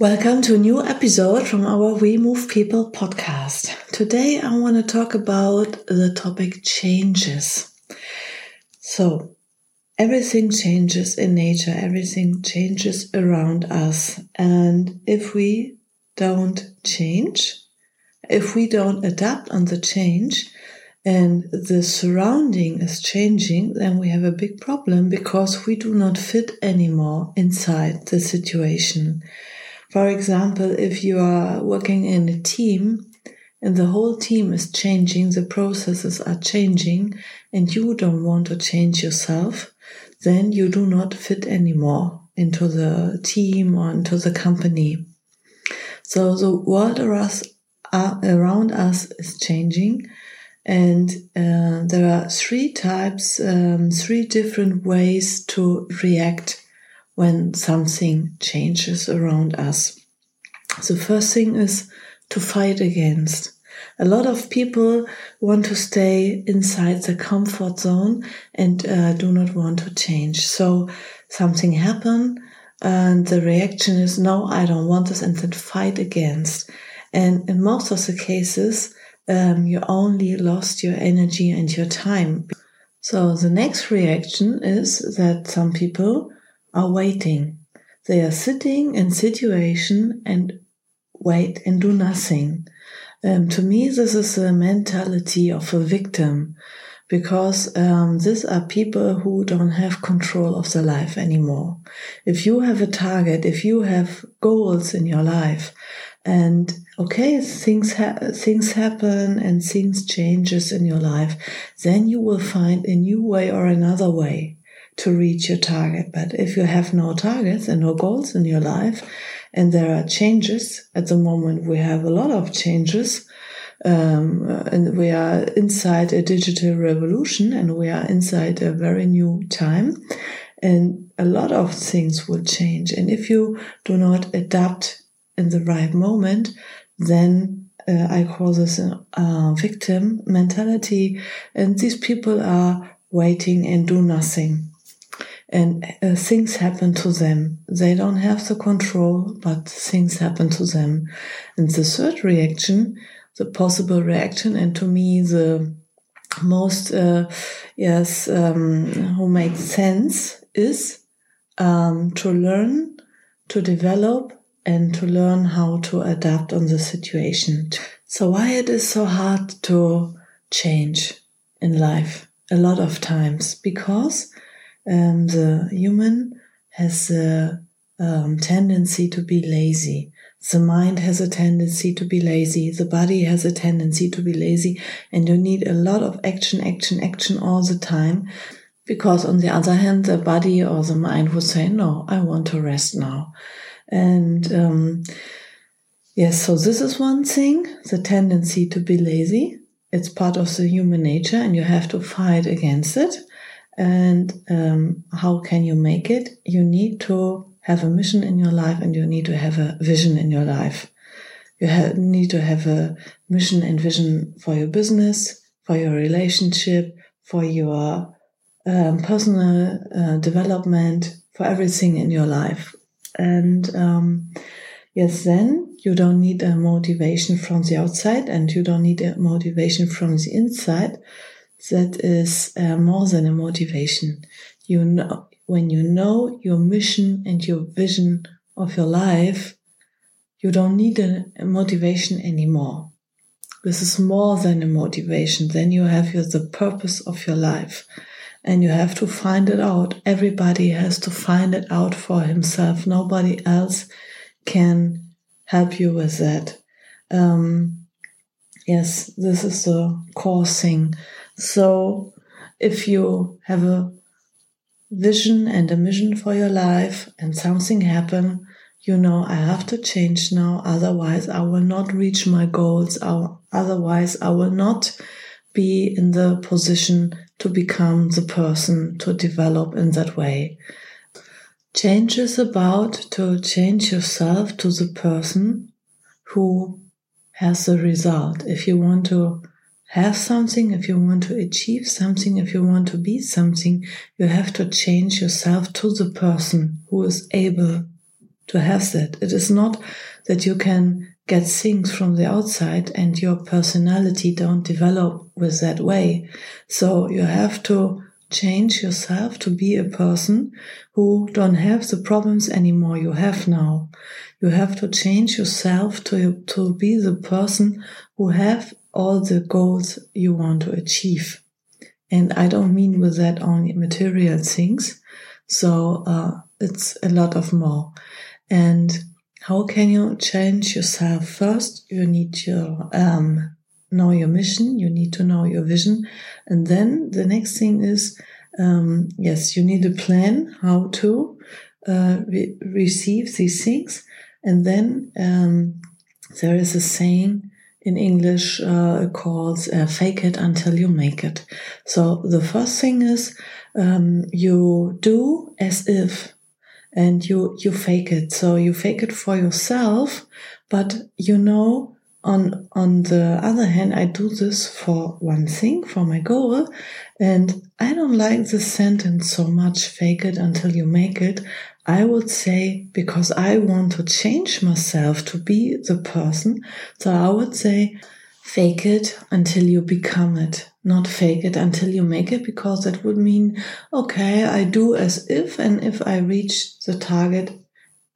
Welcome to a new episode from our We Move People podcast. Today I want to talk about the topic changes. So, everything changes in nature, everything changes around us. And if we don't change, if we don't adapt on the change, and the surrounding is changing, then we have a big problem because we do not fit anymore inside the situation. For example, if you are working in a team and the whole team is changing, the processes are changing, and you don't want to change yourself, then you do not fit anymore into the team or into the company. So the world around us is changing and uh, there are three types, um, three different ways to react when something changes around us. The first thing is to fight against. A lot of people want to stay inside the comfort zone and uh, do not want to change. So something happen and the reaction is, no, I don't want this and then fight against. And in most of the cases, um, you only lost your energy and your time. So the next reaction is that some people are waiting. They are sitting in situation and wait and do nothing. Um, to me, this is a mentality of a victim because um, these are people who don't have control of their life anymore. If you have a target, if you have goals in your life, and okay things ha- things happen and things changes in your life then you will find a new way or another way to reach your target but if you have no targets and no goals in your life and there are changes at the moment we have a lot of changes um, and we are inside a digital revolution and we are inside a very new time and a lot of things will change and if you do not adapt in the right moment, then uh, I call this a uh, victim mentality. And these people are waiting and do nothing. And uh, things happen to them. They don't have the control, but things happen to them. And the third reaction, the possible reaction, and to me, the most, uh, yes, um, who makes sense is um, to learn, to develop, and to learn how to adapt on the situation. So why it is so hard to change in life a lot of times because um, the human has a um, tendency to be lazy. The mind has a tendency to be lazy. The body has a tendency to be lazy and you need a lot of action, action, action all the time. Because on the other hand, the body or the mind would say, no, I want to rest now. And um, yes, so this is one thing the tendency to be lazy. It's part of the human nature, and you have to fight against it. And um, how can you make it? You need to have a mission in your life, and you need to have a vision in your life. You have, need to have a mission and vision for your business, for your relationship, for your um, personal uh, development, for everything in your life. And um, yes, then you don't need a motivation from the outside and you don't need a motivation from the inside. That is uh, more than a motivation. You know, when you know your mission and your vision of your life, you don't need a, a motivation anymore. This is more than a motivation. Then you have your, the purpose of your life and you have to find it out. Everybody has to find it out for himself. Nobody else can help you with that. Um, yes, this is the core thing. So if you have a vision and a mission for your life and something happen, you know, I have to change now, otherwise, I will not reach my goals, otherwise, I will not be in the position to become the person to develop in that way. Change is about to change yourself to the person who has the result. If you want to have something, if you want to achieve something, if you want to be something, you have to change yourself to the person who is able to have that. It is not that you can get things from the outside and your personality don't develop with that way. So you have to change yourself to be a person who don't have the problems anymore you have now. You have to change yourself to, to be the person who have all the goals you want to achieve. And I don't mean with that only material things. So uh, it's a lot of more. And how can you change yourself? First, you need to um, know your mission. You need to know your vision. And then the next thing is, um, yes, you need a plan how to uh, re receive these things. And then um, there is a saying, in English uh, called uh, fake it until you make it. So the first thing is um, you do as if and you you fake it. So you fake it for yourself, but you know on on the other hand I do this for one thing, for my goal, and I don't like the sentence so much fake it until you make it. I would say because I want to change myself to be the person. So I would say fake it until you become it, not fake it until you make it, because that would mean, okay, I do as if, and if I reach the target,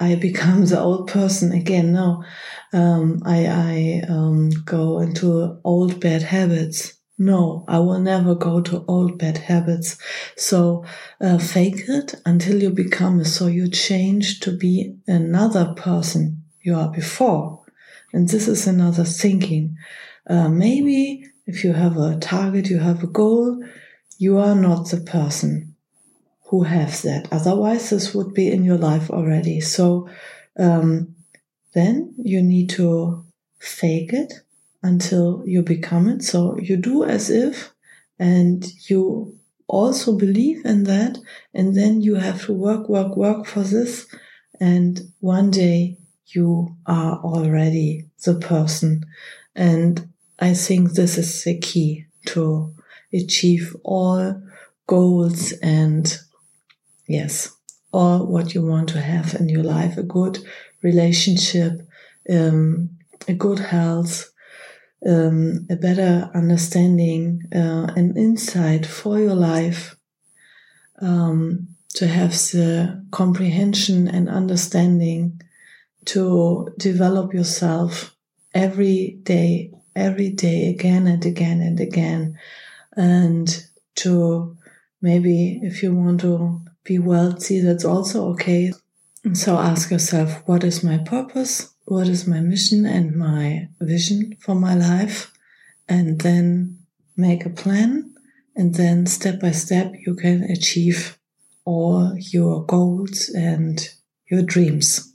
I become the old person again. No, um, I, I um, go into old bad habits. No, I will never go to old bad habits. So uh, fake it until you become. So you change to be another person you are before. And this is another thinking. Uh, maybe if you have a target, you have a goal, you are not the person who have that. Otherwise, this would be in your life already. So um, then you need to fake it until you become it. So you do as if, and you also believe in that. And then you have to work, work, work for this. And one day you are already the person. And I think this is the key to achieve all goals and yes, Or what you want to have in your life, a good relationship, um, a good health, um, a better understanding, uh, and insight for your life, um, to have the comprehension and understanding to develop yourself every day, every day, again and again and again, and to maybe if you want to be wealthy, that's also okay. So ask yourself, what is my purpose? what is my mission and my vision for my life, and then make a plan. And then step by step, you can achieve all your goals and your dreams.